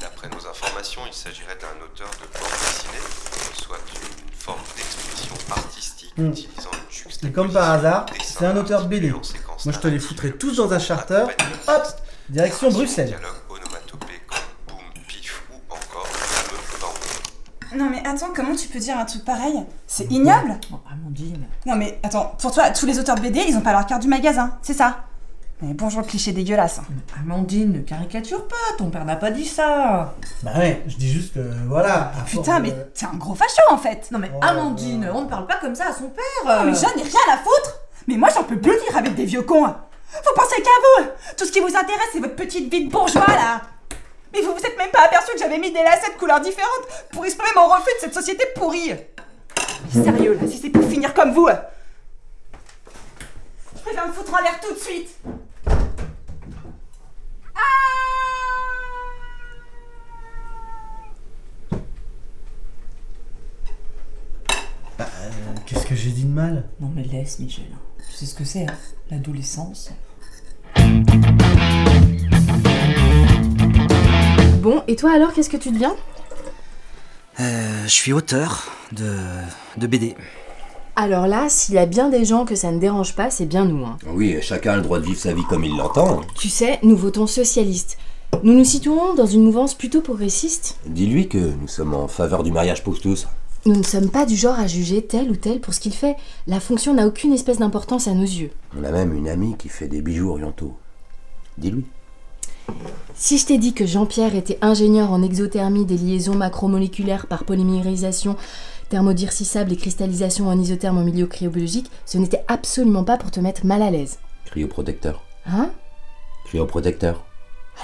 D'après nos informations, il s'agirait d'un auteur de bande dessinée, soit une forme d'expression artistique Hmm. utilisant une juxtaposition. Et comme par hasard, c'est un auteur de BD. Moi je te les foutrais tous dans un charter. Hop Direction Bruxelles. Non mais attends, comment tu peux dire un truc pareil? C'est ignoble? Amandine. Non mais attends, pour toi, tous les auteurs de BD, ils ont pas leur carte du magasin, c'est ça? Mais bonjour le cliché dégueulasse. Amandine, ne caricature pas, ton père n'a pas dit ça. Bah ouais, je dis juste que voilà. à force Putain, de- mais t'es un gros facho en fait Non mais Oh. Amandine, on ne parle pas comme ça à son père. Non mais j'en ai rien à foutre Mais moi j'en peux plus dire avec des vieux cons. Vous pensez qu'à vous. Tout ce qui vous intéresse c'est votre petite vie de bourgeois là. Mais vous vous êtes même pas aperçu que j'avais mis des lacets de couleurs différentes pour exprimer mon refus de cette société pourrie. Mais Sérieux là, si c'est pour finir comme vous. Je préfère me foutre en l'air tout de suite. Euh, Qu'est-ce que j'ai dit de mal? Non mais laisse Michel. Sais ce que c'est, hein l'adolescence. Bon, et toi alors, qu'est-ce que tu deviens? Euh, je suis auteur de, de BD. Alors là, s'il y a bien des gens que ça ne dérange pas, c'est bien nous. hein. Oui, chacun a le droit de vivre sa vie comme il l'entend. Tu sais, nous votons socialistes. Nous nous situons dans une mouvance plutôt progressiste. Dis-lui que nous sommes en faveur du mariage pour tous. Nous ne sommes pas du genre à juger tel ou tel pour ce qu'il fait. La fonction n'a aucune espèce d'importance à nos yeux. On a même une amie qui fait des bijoux orientaux. Dis-lui. Si je t'ai dit que Jean-Pierre était ingénieur en exothermie des liaisons macromoléculaires par polymérisation, thermodircissable et cristallisation en isotherme en milieu cryobiologique, ce n'était absolument pas pour te mettre mal à l'aise. Cryoprotecteur. Hein? Cryoprotecteur.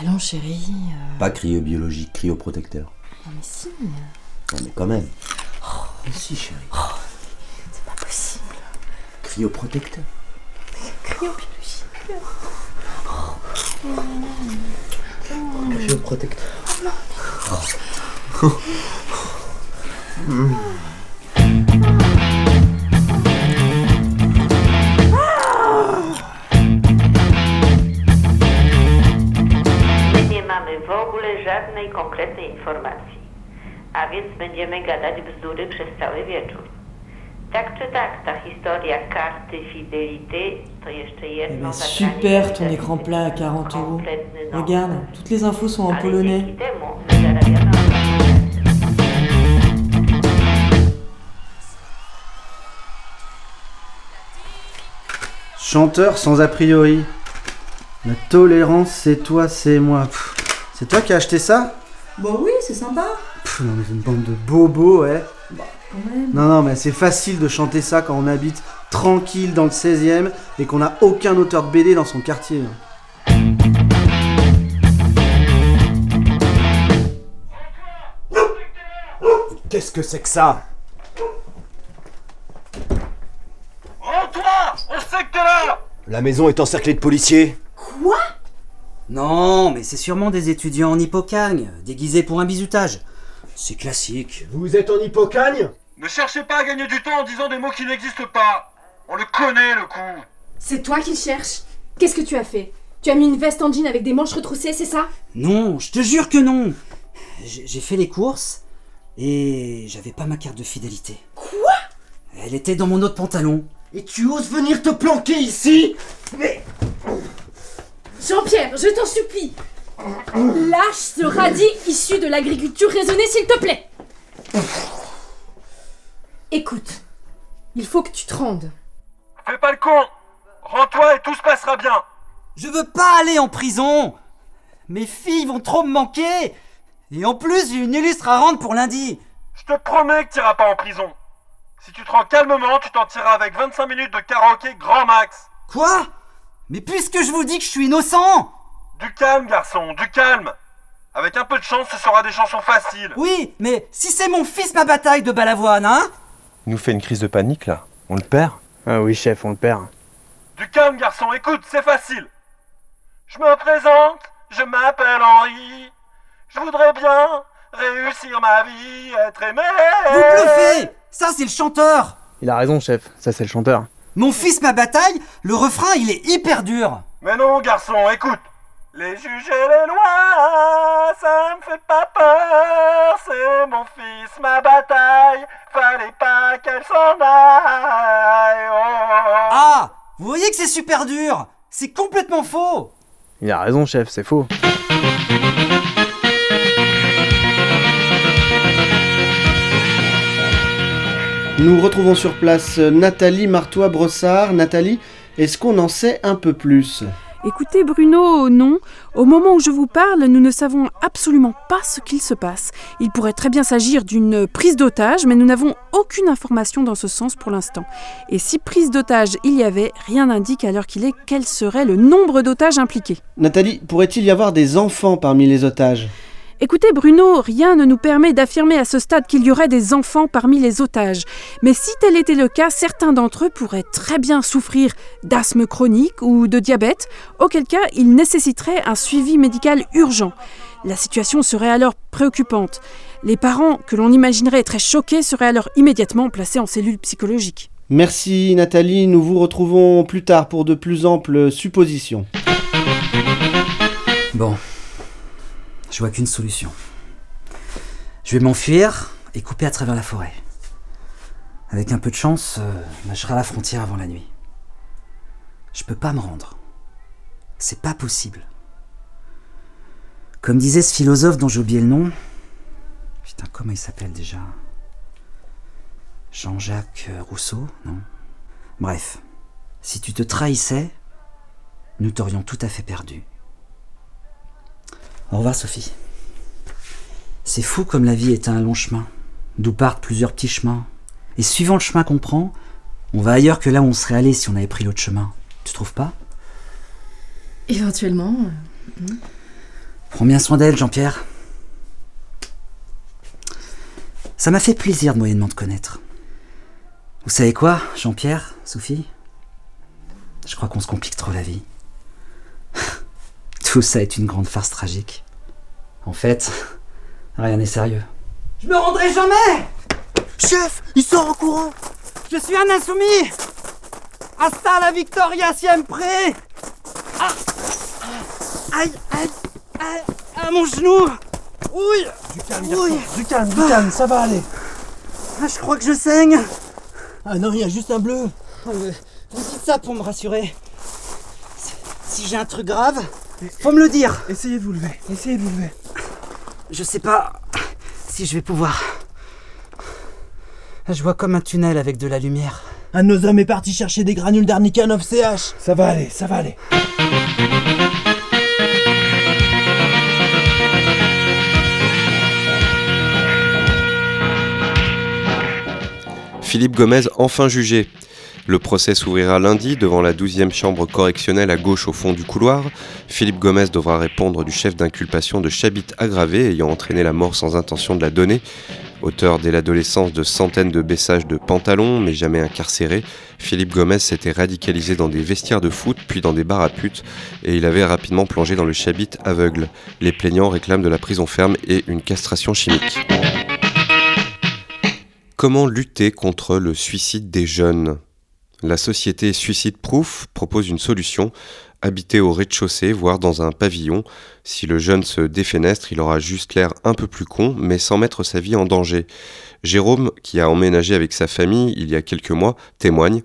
Allons chérie. euh, Pas cryobiologique, cryoprotecteur. Non mais si. Non mais quand même. Si chérie. C'est pas possible. Cryoprotecteur. Cryobiologie. Cryoprotecteur. My nie mamy w ogóle żadnej konkretnej informacji, a więc będziemy gadać bzdury przez cały wieczór. Tak czy tak, ta historia karty Fidelity to jeszcze Eh jedno ben, zagranie super ton écran plat à 40 euros. Regarde, toutes les infos sont en ale polonais. Chanteur sans a priori. La tolérance, c'est toi, c'est moi. C'est toi qui as acheté ça? Bah oui, c'est sympa. Pff, Non mais c'est une bande de bobos, ouais. Quand même. Non, non, mais c'est facile de chanter ça quand on habite tranquille dans le 16ème et qu'on n'a aucun auteur de BD dans son quartier. Qu'est-ce que c'est que ça? Rends-toi On sait que t'es là La maison est encerclée de policiers. Quoi? Non, mais c'est sûrement des étudiants en hippocagne, déguisés pour un bizutage. C'est classique. Vous êtes en hippocagne? Ne cherchez pas à gagner du temps en disant des mots qui n'existent pas On le connaît, le coup C'est toi qui le cherches? Qu'est-ce que tu as fait? Tu as mis une veste en jean avec des manches retroussées, c'est ça? Non, je te jure que non. J'ai j'ai fait les courses et j'avais pas ma carte de fidélité. Quoi? Elle était dans mon autre pantalon. Et tu oses venir te planquer ici? Mais. Jean-Pierre, je t'en supplie Lâche ce radis issu de l'agriculture raisonnée, s'il te plaît Écoute, il faut que tu te rendes. Fais pas le con Rends-toi et tout se passera bien Je veux pas aller en prison. Mes filles vont trop me manquer. Et en plus, j'ai une illustre à rendre pour lundi. Je te promets que t'iras pas en prison Si tu te rends calmement, tu t'en tireras avec 25 minutes de karaoké grand max Quoi? Mais puisque je vous dis que je suis innocent Du calme, garçon, du calme Avec un peu de chance, ce sera des chansons faciles Oui, mais si c'est mon fils ma bataille de Balavoine, hein? Il nous fait une crise de panique là. On le perd? Ah oui, chef, on le perd. Du calme, garçon, écoute, c'est facile Je me présente, je m'appelle Henri Je voudrais bien réussir ma vie, être aimé Vous bluffez Ça, c'est le chanteur Il a raison, chef. Ça, c'est le chanteur. Mon fils ma bataille, le refrain, il est hyper dur. Mais non, garçon, écoute. Les juges et les lois, ça me fait pas peur. C'est mon fils, ma bataille. Fallait pas qu'elle s'en aille. Oh. Ah Vous voyez que c'est super dur C'est complètement faux Il a raison, chef, c'est faux. Nous retrouvons sur place Nathalie Martois-Brossard. Nathalie, est-ce qu'on en sait un peu plus? Écoutez Bruno, non. Au moment où je vous parle, nous ne savons absolument pas ce qu'il se passe. Il pourrait très bien s'agir d'une prise d'otage, mais nous n'avons aucune information dans ce sens pour l'instant. Et si prise d'otage il y avait, rien n'indique à l'heure qu'il est quel serait le nombre d'otages impliqués. Nathalie, pourrait-il y avoir des enfants parmi les otages? Écoutez Bruno, rien ne nous permet d'affirmer à ce stade qu'il y aurait des enfants parmi les otages. Mais si tel était le cas, certains d'entre eux pourraient très bien souffrir d'asthme chronique ou de diabète, auquel cas ils nécessiteraient un suivi médical urgent. La situation serait alors préoccupante. Les parents, que l'on imaginerait très choqués, seraient alors immédiatement placés en cellule psychologique. Merci Nathalie, nous vous retrouvons plus tard pour de plus amples suppositions. Bon. Je vois qu'une solution. Je vais m'enfuir et couper à travers la forêt. Avec un peu de chance, euh, je serai à la frontière avant la nuit. Je peux pas me rendre. C'est pas possible. Comme disait ce philosophe dont j'ai oublié le nom. Putain, comment il s'appelle déjà? Jean-Jacques Rousseau, non? Bref, si tu te trahissais, nous t'aurions tout à fait perdu. Au revoir Sophie. C'est fou comme la vie est un long chemin, d'où partent plusieurs petits chemins. Et suivant le chemin qu'on prend, on va ailleurs que là où on serait allé si on avait pris l'autre chemin. Tu trouves pas? Éventuellement. euh, Prends bien soin d'elle, Jean-Pierre. Ça m'a fait plaisir de moyennement te connaître. Vous savez quoi, Jean-Pierre, Sophie? Je crois qu'on se complique trop la vie. Tout ça est une grande farce tragique. En fait, rien n'est sérieux. Je me rendrai jamais Chef, il sort en courant Je suis un insoumis Hasta la victoria siempre Ah Aïe, aïe, aïe, ah, mon genou Oui Du calme, du calme, du calme, ça va aller. Ah, je crois que je saigne Ah non, il y a juste un bleu. Vous dites ça pour me rassurer. Si j'ai un truc grave, faut me le dire. Essayez de vous lever, essayez de vous lever. Je sais pas si je vais pouvoir. Je vois comme un tunnel avec de la lumière. Un de nos hommes est parti chercher des granules d'arnica 9CH. Ça va aller, ça va aller. Philippe Gomez enfin jugé. Le procès s'ouvrira lundi devant la 12e chambre correctionnelle à gauche au fond du couloir. Philippe Gomez devra répondre du chef d'inculpation de chabit aggravé ayant entraîné la mort sans intention de la donner. Auteur dès l'adolescence de centaines de baissages de pantalons, mais jamais incarcéré, Philippe Gomez s'était radicalisé dans des vestiaires de foot, puis dans des bars à putes, et il avait rapidement plongé dans le chabit aveugle. Les plaignants réclament de la prison ferme et une castration chimique. Comment lutter contre le suicide des jeunes? La société Suicide Proof propose une solution habiter au rez-de-chaussée, voire dans un pavillon. Si le jeune se défenestre, il aura juste l'air un peu plus con, mais sans mettre sa vie en danger. Jérôme, qui a emménagé avec sa famille il y a quelques mois, témoigne.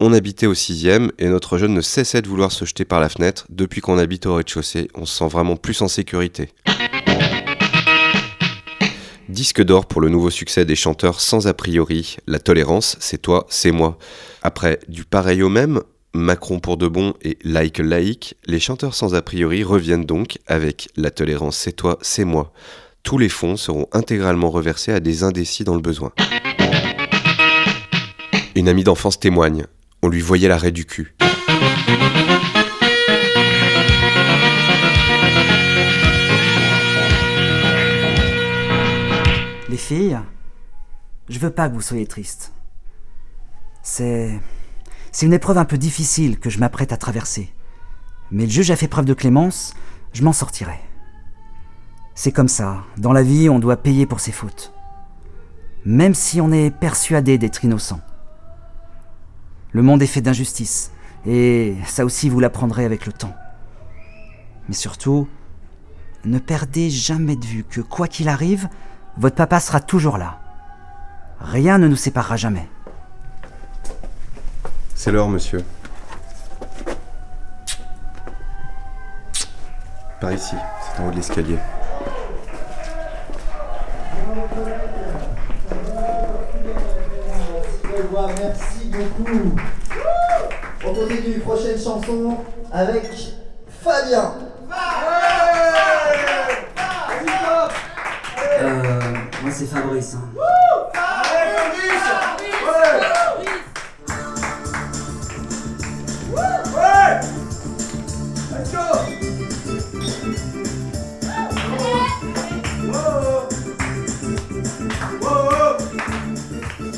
On habitait au sixième et notre jeune ne cessait de vouloir se jeter par la fenêtre. Depuis qu'on habite au rez-de-chaussée, on se sent vraiment plus en sécurité. Disque d'or pour le nouveau succès des chanteurs sans a priori. La tolérance, c'est toi, c'est moi. Après du pareil au même, Macron pour de bon et Like Laïque, les chanteurs sans a priori reviennent donc avec La tolérance, c'est toi, c'est moi. Tous les fonds seront intégralement reversés à des indécis dans le besoin. Une amie d'enfance témoigne. On lui voyait l'arrêt du cul. Les filles, je veux pas que vous soyez tristes. C'est. C'est une épreuve un peu difficile que je m'apprête à traverser. Mais le juge a fait preuve de clémence, je m'en sortirai. C'est comme ça, dans la vie, on doit payer pour ses fautes. Même si on est persuadé d'être innocent. Le monde est fait d'injustice, Et ça aussi, vous l'apprendrez avec le temps. Mais surtout, ne perdez jamais de vue que quoi qu'il arrive, votre papa sera toujours là. Rien ne nous séparera jamais. C'est l'heure, monsieur. Par ici, c'est en haut de l'escalier. Merci beaucoup. On continue, prochaine chanson avec Fabien. Euh, moi c'est Fabrice. hein.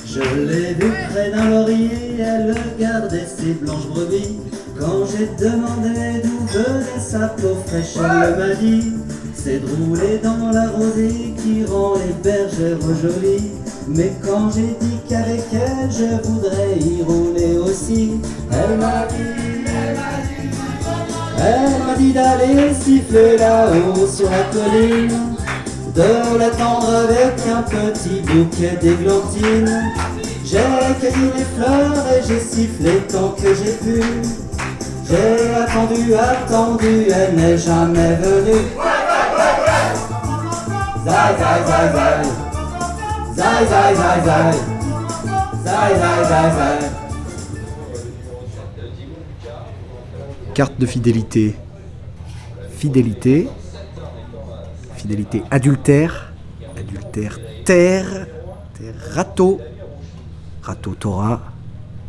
Je l'ai vue près d'un laurier, elle gardait ses blanches brebis. Quand j'ai demandé d'où venait sa peau fraîche, elle m'a dit C'est de rouler dans la rosée qui rend les bergères jolies. Mais quand j'ai dit qu'avec elle je voudrais y rouler aussi, elle m'a dit Elle m'a dit d'aller siffler là-haut sur la colline de l'attendre avec un petit bouquet d'églantines. J'ai cueilli les fleurs et j'ai sifflé tant que j'ai pu. J'ai attendu, attendu, elle n'est jamais venue. Zai, zai, zai, zai. Zai, zai, zai, zai. Zai, zai, zai, zai. Carte de fidélité. Fidélité. Fidélité adultère. Adultère terre. Terre râteau. Râteau Torah.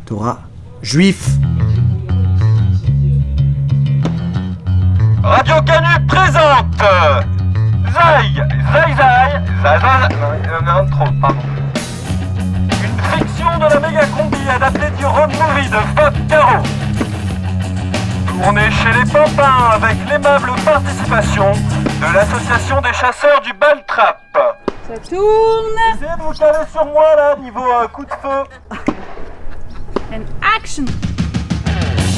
Torah juif. Radio Canu présente Zai, Zai Zai, Zai, non, non, non, trop, pardon. Une fiction de la méga combi adaptée du road movie de Fab Caro. Tournée chez les Pampins avec l'aimable participation de l'association des chasseurs du Baltrap. Ça tourne Essayez de vous caler sur moi là, niveau euh, coup de feu. And action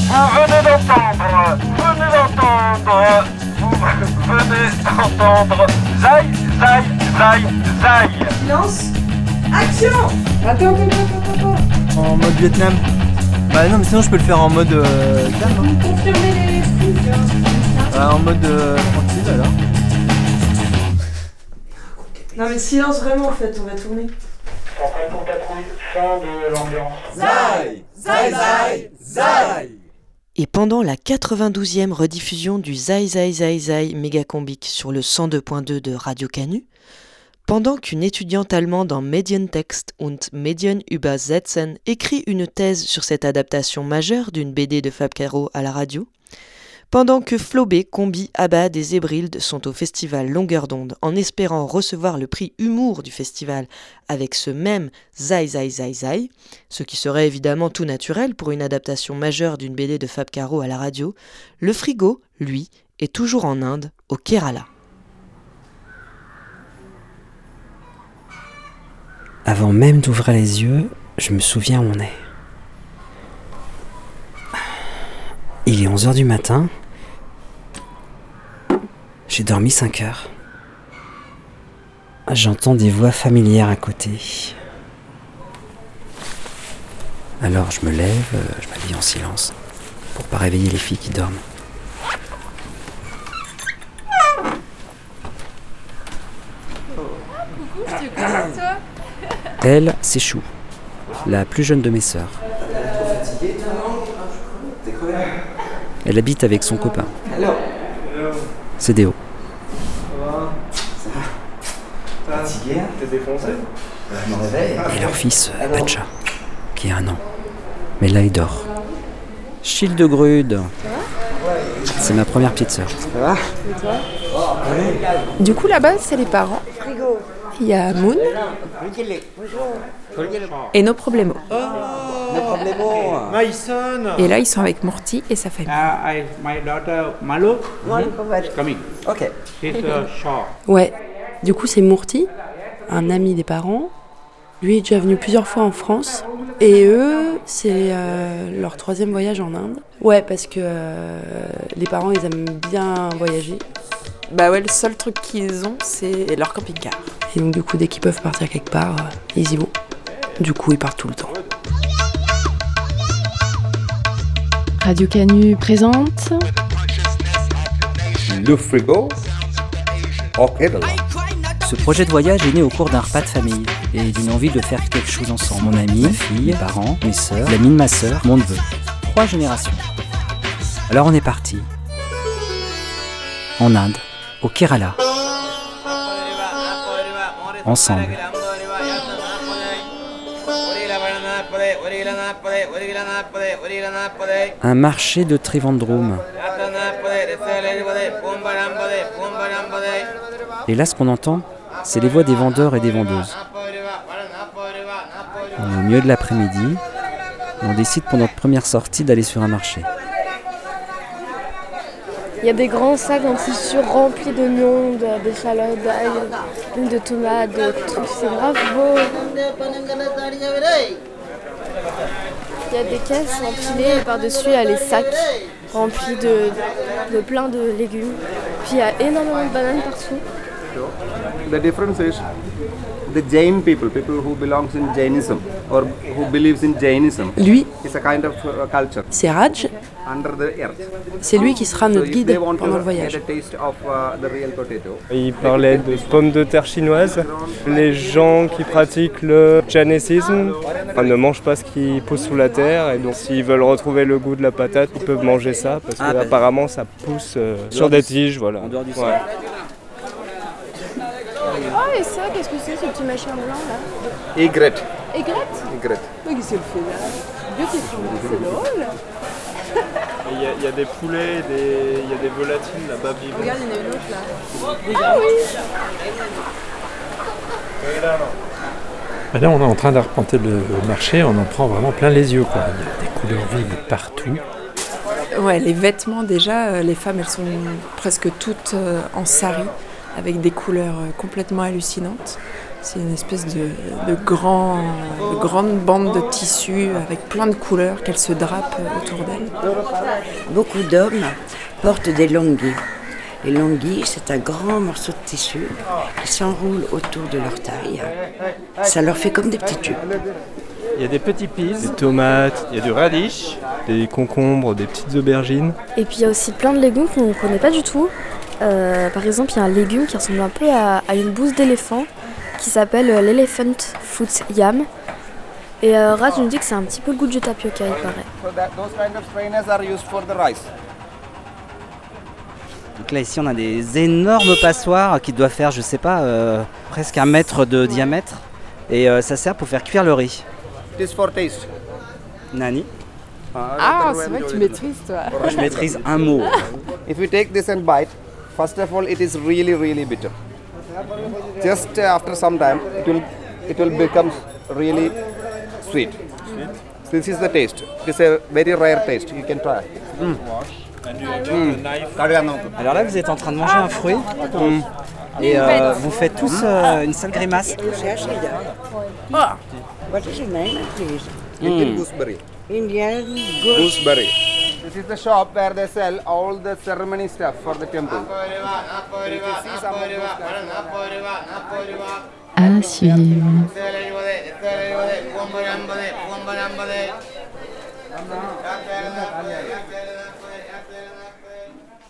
Vous venez d'entendre, venez d'entendre, vous venez d'entendre Zai, Zai, Zai, Zai. Silence Action Attends, attends, attends, attends. En mode Vietnam. Bah non, mais sinon je peux le faire en mode euh, calme. hein. Confirmez les trucs. Ouais, en mode euh, tranquille alors. Non mais silence vraiment en fait, on va tourner. Centrale pour patrouille, fin de l'ambiance. Zai Zai Zai Zai Et pendant la 92e rediffusion du Zai Zai Zai Zai Megacombic sur le 102.2 de Radio Canu, pendant qu'une étudiante allemande en Medientext und Medienübersetzen écrit une thèse sur cette adaptation majeure d'une BD de Fab Caro à la radio, pendant que Flobé, Combi, Abad et Zébrilde sont au festival Longueur d'onde en espérant recevoir le prix Humour du festival avec ce même Zai Zai Zai Zai, ce qui serait évidemment tout naturel pour une adaptation majeure d'une BD de Fab Caro à la radio, le frigo, lui, est toujours en Inde, au Kerala. Avant même d'ouvrir les yeux, je me souviens où on est. Il est 11h du matin. J'ai dormi 5 heures. J'entends des voix familières à côté. Alors je me lève, je m'habille en silence, pour pas réveiller les filles qui dorment. Elle, c'est Chou, la plus jeune de mes sœurs. Elle habite avec son copain. Alors C'est Déo. Fatigué T'es défoncé Je me réveille. Et leur fils, euh, Pacha, qui a un an. Mais là, il dort. Childegrude. C'est ma première petite sœur. Ça va Du coup, là-bas, c'est les parents. Il y a Moon et nos problèmes. No problemo. My son. Et là, ils sont avec Morty et sa famille. Ouais. Du coup, c'est Morty, un ami des parents, Lui est déjà venu plusieurs fois en France. Et eux, c'est euh, leur troisième voyage en Inde. Ouais, parce que euh, les parents, ils aiment bien voyager. Bah ouais, le seul truc qu'ils ont, c'est leur camping-car. Et donc du coup, dès qu'ils peuvent partir quelque part, euh, ils y vont. Du coup, ils partent tout le temps. Radio Canu présente Le frigo au Kerala. Ce projet de voyage est né au cours d'un repas de famille et d'une envie de faire quelque chose ensemble. Mon ami, ma fille, mes parents, mes sœurs, l'ami de ma sœur, mon neveu. Trois générations. Alors on est parti. En Inde, au Kerala. Ensemble. Un marché de Trivandrum. Et là, ce qu'on entend, c'est les voix des vendeurs et des vendeuses. On est au milieu de l'après-midi. On décide pour notre première sortie d'aller sur un marché. Il y a des grands sacs en tissu remplis d'oignons, de- d'échalotes, d'ail, de tomates, de trucs. C'est grave beau. Il y a des caisses empilées et par-dessus, il y a les sacs remplis de, plein de légumes. Puis il y a énormément de bananes partout. The difference is the Jain people, people who belongs in Jainism or who believes in Jainism. Lui, is a kind of uh, culture c'est Raj. under the earth. C'est lui qui sera notre guide pendant to le voyage. of uh, the real potato. Il parlait de pommes de terre chinoises. Les gens qui pratiquent le jainisme enfin, ne mangent pas ce qui pousse sous la terre et donc s'ils veulent retrouver le goût de la patate, ils peuvent manger ça parce Ah, que bah. apparemment ça pousse euh, sur des tiges, voilà. En dehors du Ouais. Oh, et ça, qu'est-ce que c'est ce petit machin blanc là Egret. Aigrette Egret. Mais qu'est-ce qu'elle fait là Beautiful, c'est drôle. Il y, a- il y a des poulets, des- il y a des volatils là-bas vivants. Regarde, il y en a une autre là. Ah oui Ben Là, on est en train d'arpenter le marché, on en prend vraiment plein les yeux. Quoi. Il y a des couleurs vives partout. Ouais, les vêtements déjà, euh, les femmes elles sont presque toutes euh, en sari avec des couleurs euh, complètement hallucinantes. C'est une espèce de, de, grand, de grande bande de tissu avec plein de couleurs qu'elles se drapent euh, autour d'elles. Beaucoup d'hommes portent des longuis. Les longuis, c'est un grand morceau de tissu qui s'enroule autour de leur taille. Ça leur fait comme des petits tubes. Il y a des petits pis, des tomates, il y a du radish, des concombres, des petites aubergines. Et puis il y a aussi plein de légumes qu'on ne connaît pas du tout. Euh, par exemple, il y a un légume qui ressemble un peu à, à une bouse d'éléphant qui s'appelle euh, l'elephant foot yam. Et euh, Raj nous dit que c'est un petit peu le goût du tapioca, il paraît. Donc là, ici, on a des énormes passoires qui doivent faire, je sais pas, euh, presque un mètre de diamètre. Et euh, ça sert pour faire cuire le riz. Nani Ah, c'est vrai que tu maîtrises toi. Je maîtrise un mot. If you take this and bite, first of all, it is really, really bitter. Just uh, after some time, it will, it will become really sweet. This is the taste. It is a very rare taste. You can try. Mm. Alors là, vous êtes en train de manger un fruit. Mm. Et euh, vous faites tous euh, une sale grimace. Oh, what is your name, please? Indian Mm. gooseberry. Indian goose. Gooseberry. This is the shop where they sell all the ceremony stuff for the temple. À suivre.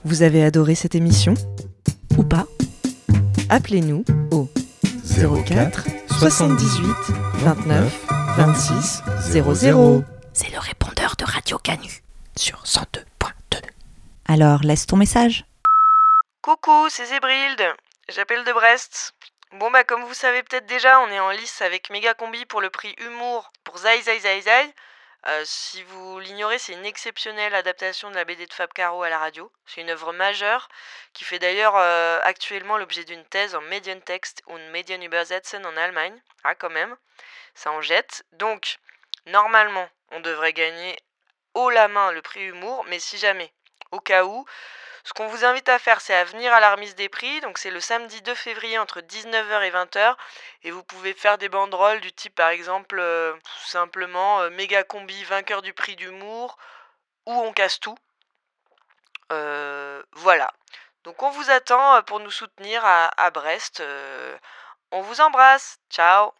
Vous avez adoré cette émission Ou pas? Appelez-nous au 04 78 29 26 00. C'est le répondeur de Radio Canu sur 102.2. Alors laisse ton message. Coucou, c'est Zébrilde. J'appelle de Brest. Bon bah comme vous savez peut-être déjà, on est en lice avec Méga Combi pour le prix Humour pour Zai Zai Zai Zai. Euh, si vous l'ignorez, c'est une exceptionnelle adaptation de la BD de Fab Caro à la radio. C'est une œuvre majeure qui fait d'ailleurs euh, actuellement l'objet d'une thèse en Medientext und Medienübersetzen en Allemagne. Ah quand même, ça en jette. Donc, normalement, on devrait gagner haut la main le prix Humour, mais si jamais, au cas où, Ce qu'on vous invite à faire, c'est à venir à la remise des prix. Donc c'est le samedi 2 février entre 19h et 20h. Et vous pouvez faire des banderoles du type par exemple euh, tout simplement euh, méga combi vainqueur du prix d'humour ou on casse tout. Euh, voilà. Donc on vous attend euh, pour nous soutenir à, Brest. On vous embrasse. Ciao